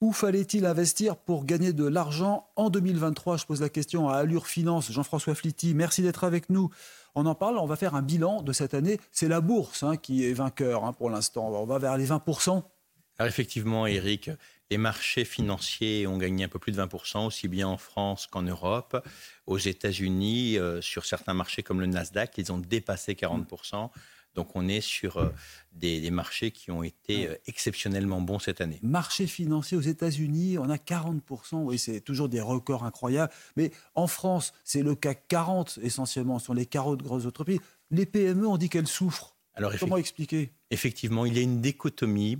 Où fallait-il investir pour gagner de l'argent en 2023 Je pose la question à Allure Finance. Jean-François Flitty, merci d'être avec nous. On en parle, on va faire un bilan de cette année. C'est la bourse hein, qui est vainqueur hein, pour l'instant. On va vers les 20%. Alors effectivement, Eric, les marchés financiers ont gagné un peu plus de 20%, aussi bien en France qu'en Europe. Aux États-Unis, euh, sur certains marchés comme le Nasdaq, ils ont dépassé 40%. Donc on est sur euh, des, marchés qui ont été euh, exceptionnellement bons cette année. Marché financier aux États-Unis, on a 40%, oui, c'est toujours des records incroyables. Mais en France, c'est le CAC 40 essentiellement, ce sont les carreaux de grosses entreprises. Les PME, on dit qu'elles souffrent. Alors, Comment expliquer? Effectivement, il y a une dichotomie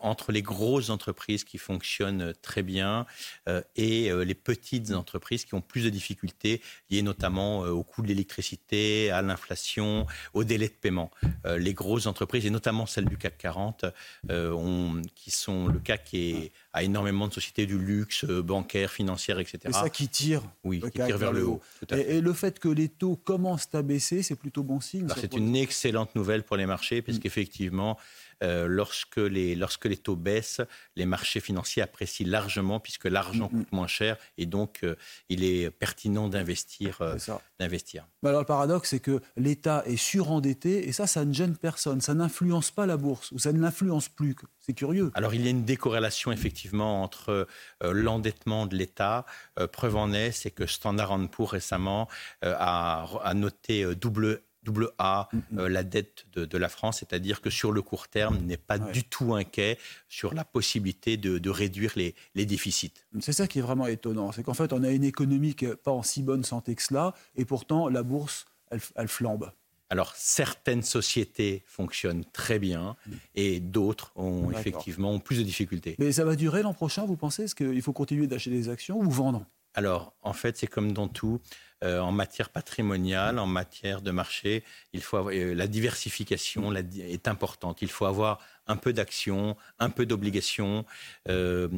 entre les grosses entreprises qui fonctionnent très bien euh, et euh, les petites entreprises qui ont plus de difficultés liées notamment au coût de l'électricité, à l'inflation, au délai de paiement. les grosses entreprises, et notamment celles du CAC 40, qui sont le CAC qui a énormément de sociétés du luxe, bancaires, financières, etc. C'est ça qui tire, oui, qui tire vers le haut. Et, le fait que les taux commencent à baisser, c'est plutôt bon signe. C'est une excellente nouvelle pour les marchés, puisqu'effectivement, euh, lorsque, les, lorsque les taux baissent, les marchés financiers apprécient largement puisque l'argent mm, coûte moins cher et donc euh, il est pertinent d'investir. Euh, d'investir. alors le paradoxe, c'est que l'État est surendetté et ça, ça ne gêne personne. Ça n'influence pas la bourse ou ça ne l'influence plus. C'est curieux. Alors il y a une décorrélation effectivement entre l'endettement de l'État. preuve en est, c'est que Standard Poor's récemment a, a, noté double double A mm. Euh, la dette de, la France, c'est-à-dire que sur le court terme, n'est pas du tout inquiet sur la possibilité de, réduire les, déficits. C'est ça qui est vraiment étonnant, c'est qu'en fait, on a une économie qui n'est pas en si bonne santé que cela, et pourtant, la bourse, elle, flambe. Alors, certaines sociétés fonctionnent très bien mm. et d'autres ont effectivement plus de difficultés. Mais ça va durer l'an prochain, vous pensez? Est-ce qu'il faut continuer d'acheter des actions ou vendre? Alors, en fait, c'est comme dans tout. Euh, en matière patrimoniale, en matière de marché, il faut euh, la diversification est importante. Il faut avoir un peu d'actions, un peu d'obligations. Euh,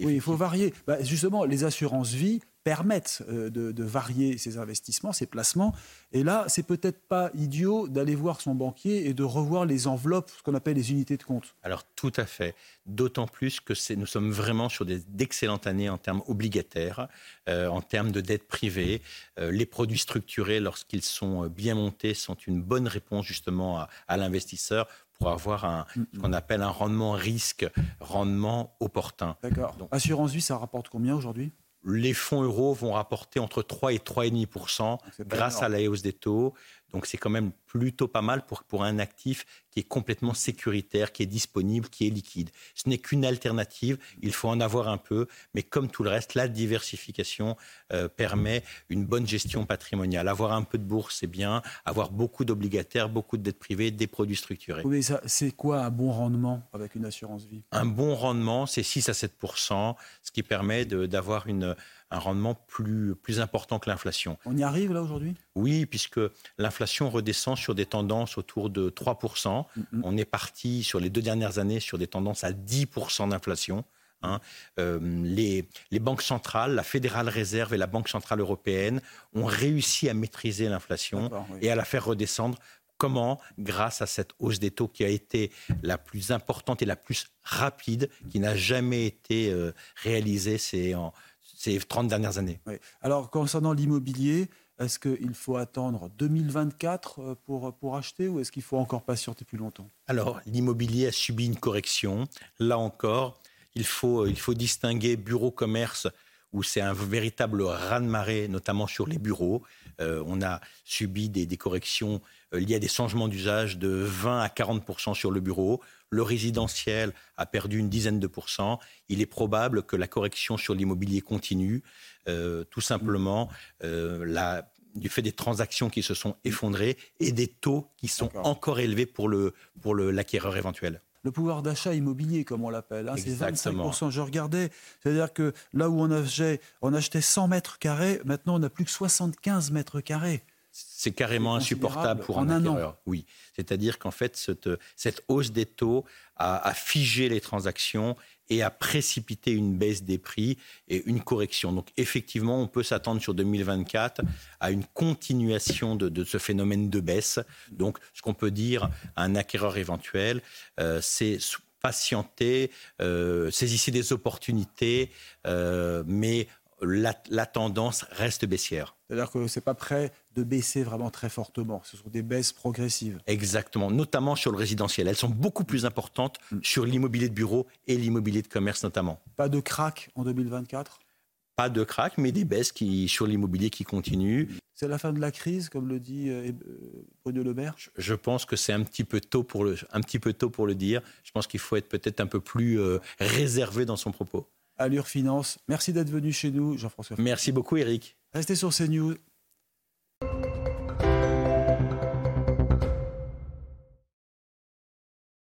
oui, il faut varier. Bah, justement, les assurances vie permettent euh, de, varier ses investissements, ses placements. Et là, c'est peut-être pas idiot d'aller voir son banquier et de revoir les enveloppes, ce qu'on appelle les unités de compte. Alors tout à fait. D'autant plus que nous sommes vraiment sur d'excellentes années en termes obligataires, euh, en termes de dette privée. Euh, les produits structurés, lorsqu'ils sont bien montés, sont une bonne réponse justement à, à l'investisseur pour avoir un, ce qu'on appelle un rendement risque, rendement opportun. D'accord. Assurance vie, ça rapporte combien aujourd'hui? Les fonds euros vont rapporter entre 3 et 3,5% grâce à la hausse des taux. Donc c'est quand même plutôt pas mal pour, pour un actif qui est complètement sécuritaire, qui est disponible, qui est liquide. Ce n'est qu'une alternative, il faut en avoir un peu, mais comme tout le reste, la diversification euh, permet une bonne gestion patrimoniale. Avoir un peu de bourse, c'est bien, avoir beaucoup d'obligataires, beaucoup de dettes privées, des produits structurés. Oui, c'est quoi un bon rendement avec une assurance vie? Un bon rendement, c'est 6 à 7% ce qui permet d'avoir une un rendement plus, plus important que l'inflation. On y arrive là aujourd'hui? Oui, puisque l'inflation redescend sur des tendances autour de 3%. On est parti sur les deux dernières années sur des tendances à 10% d'inflation. Hein. Euh, les, les, banques centrales, la Fédérale Réserve et la Banque Centrale Européenne ont réussi à maîtriser l'inflation et à la faire redescendre. Comment? Grâce à cette hausse des taux qui a été la plus importante et la plus rapide, qui n'a jamais été euh, réalisée c'est en, ces 30 dernières années. Alors, concernant l'immobilier, est-ce qu'il faut attendre 2024 euh, pour, pour acheter ou est-ce qu'il faut encore patienter plus longtemps? Alors, l'immobilier a subi une correction. Là encore, il faut, il faut distinguer bureau-commerce où c'est un véritable raz-de-marée, notamment sur les bureaux. Euh, on a subi des, des corrections euh, liées à des changements d'usage de 20 à 40% sur le bureau. Le résidentiel a perdu une dizaine de pourcents. Il est probable que la correction sur l'immobilier continue, euh, tout simplement la, du fait des transactions qui se sont effondrées et des taux qui sont encore élevés pour l'acquéreur pour éventuel. Le pouvoir d'achat immobilier, comme on l'appelle. Hein, c'est 25%. Je regardais, c'est-à-dire que là où on, achetait, on achetait 100 mètres carrés, maintenant on n'a plus que 75 mètres carrés. C'est carrément insupportable pour un, acquéreur. Oui, c'est-à-dire qu'en fait, cette, cette, hausse des taux a, a, figé les transactions et a précipité une baisse des prix et une correction. Donc effectivement, on peut s'attendre sur 2024 à une continuation de, ce phénomène de baisse. Donc ce qu'on peut dire à un acquéreur éventuel, euh, c'est patienter, euh, saisissez des opportunités, euh, mais la, tendance reste baissière. C'est-à-dire que ce n'est pas prêt de baisser vraiment très fortement. Ce sont des baisses progressives. Exactement, notamment sur le résidentiel. Elles sont beaucoup plus importantes mm. sur l'immobilier de bureau et l'immobilier de commerce notamment. Pas de crack en 2024 Pas de crack, mais des baisses qui, sur l'immobilier qui continuent. C'est la fin de la crise, comme le dit euh, euh, Bruno Le Maire? Je pense que c'est un, petit peu tôt pour le, un petit peu tôt pour le dire. Je pense qu'il faut être peut-être un peu plus euh, réservé dans son propos. Allure Finance. Merci d'être venu chez nous, Jean-François. Merci beaucoup, Eric. Restez sur CNews.